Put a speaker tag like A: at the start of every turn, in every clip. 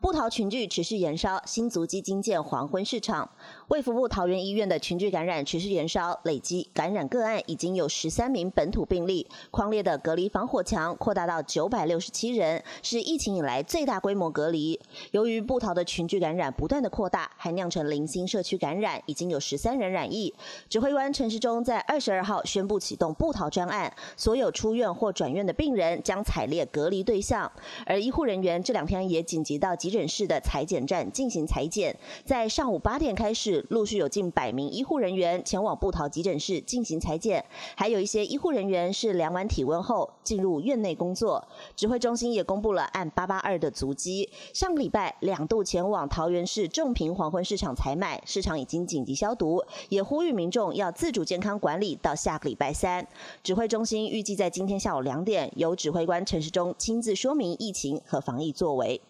A: 布桃群聚持续延烧，新足基金建黄昏市场。卫福部桃园医院的群聚感染持续延烧，累积感染个案已经有十三名本土病例，框列的隔离防火墙扩大到九百六十七人，是疫情以来最大规模隔离。由于布桃的群聚感染不断的扩大，还酿成零星社区感染，已经有十三人染疫。指挥官陈时中在二十二号宣布启动布桃专案，所有出院或转院的病人将采列隔离对象，而医护人员这两天也紧急到急诊室的裁剪站进行裁剪，在上午八点开始。陆续有近百名医护人员前往布桃急诊室进行裁剪，还有一些医护人员是量完体温后进入院内工作。指挥中心也公布了按八八二的足迹，上个礼拜两度前往桃园市仲平黄昏市场采买，市场已经紧急消毒，也呼吁民众要自主健康管理到下个礼拜三。指挥中心预计在今天下午两点，由指挥官陈时中亲自说明疫情和防疫作为。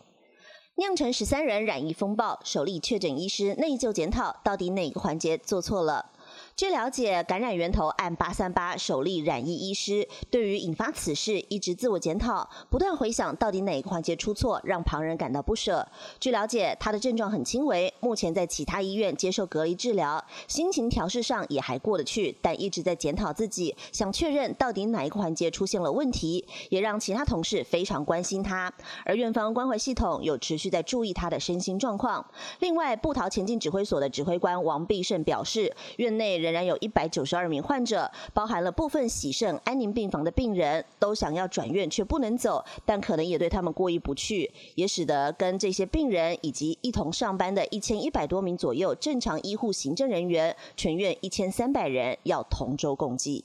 A: 酿成十三人染疫风暴，首例确诊医师内疚检讨，到底哪个环节做错了？据了解，感染源头按八三八首例染疫医师，对于引发此事一直自我检讨，不断回想到底哪个环节出错，让旁人感到不舍。据了解，他的症状很轻微，目前在其他医院接受隔离治疗，心情调试上也还过得去，但一直在检讨自己，想确认到底哪一个环节出现了问题，也让其他同事非常关心他。而院方关怀系统有持续在注意他的身心状况。另外，布桃前进指挥所的指挥官王必胜表示，院内。仍然有一百九十二名患者，包含了部分喜盛安宁病房的病人，都想要转院却不能走，但可能也对他们过意不去，也使得跟这些病人以及一同上班的一千一百多名左右正常医护行政人员，全院一千三百人要同舟共济。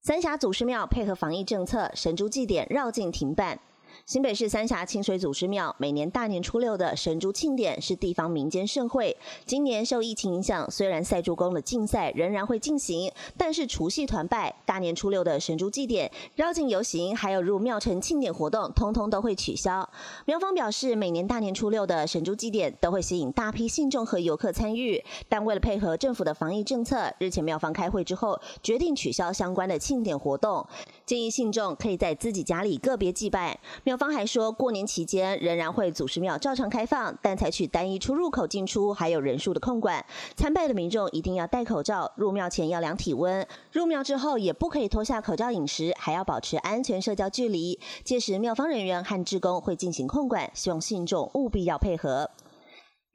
A: 三峡祖师庙配合防疫政策，神珠祭典绕境停办。新北市三峡清水祖师庙每年大年初六的神珠庆典是地方民间盛会。今年受疫情影响，虽然赛猪宫的竞赛仍然会进行，但是除夕团拜、大年初六的神珠祭典、绕境游行，还有入庙城庆典活动，通通都会取消。庙方表示，每年大年初六的神珠祭典都会吸引大批信众和游客参与，但为了配合政府的防疫政策，日前庙方开会之后决定取消相关的庆典活动，建议信众可以在自己家里个别祭拜。庙方还说过年期间仍然会祖师庙照常开放，但采取单一出入口进出，还有人数的控管。参拜的民众一定要戴口罩，入庙前要量体温，入庙之后也不可以脱下口罩饮食，还要保持安全社交距离。届时庙方人员和职工会进行控管，希望信众务必要配合。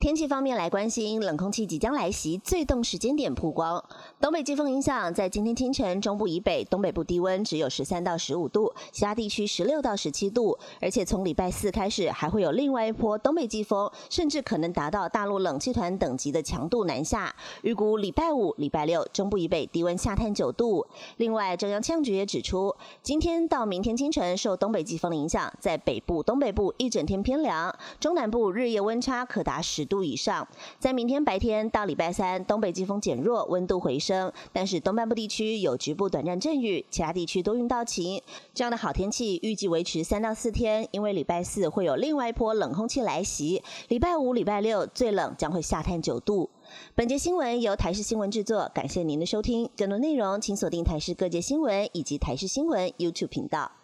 A: 天气方面来关心，冷空气即将来袭，最冻时间点曝光。东北季风影响，在今天清晨，中部以北、东北部低温只有十三到十五度，其他地区十六到十七度。而且从礼拜四开始，还会有另外一波东北季风，甚至可能达到大陆冷气团等级的强度南下。预估礼拜五、礼拜六，中部以北低温下探九度。另外，中央气象局也指出，今天到明天清晨，受东北季风的影响，在北部、东北部一整天偏凉，中南部日夜温差可达十度。度以上，在明天白天到礼拜三，东北季风减弱，温度回升，但是东半部地区有局部短暂阵雨，其他地区多云到晴。这样的好天气预计维持三到四天，因为礼拜四会有另外一波冷空气来袭，礼拜五、礼拜六最冷将会下探九度。本节新闻由台视新闻制作，感谢您的收听。更多内容请锁定台视各界新闻以及台视新闻 YouTube 频道。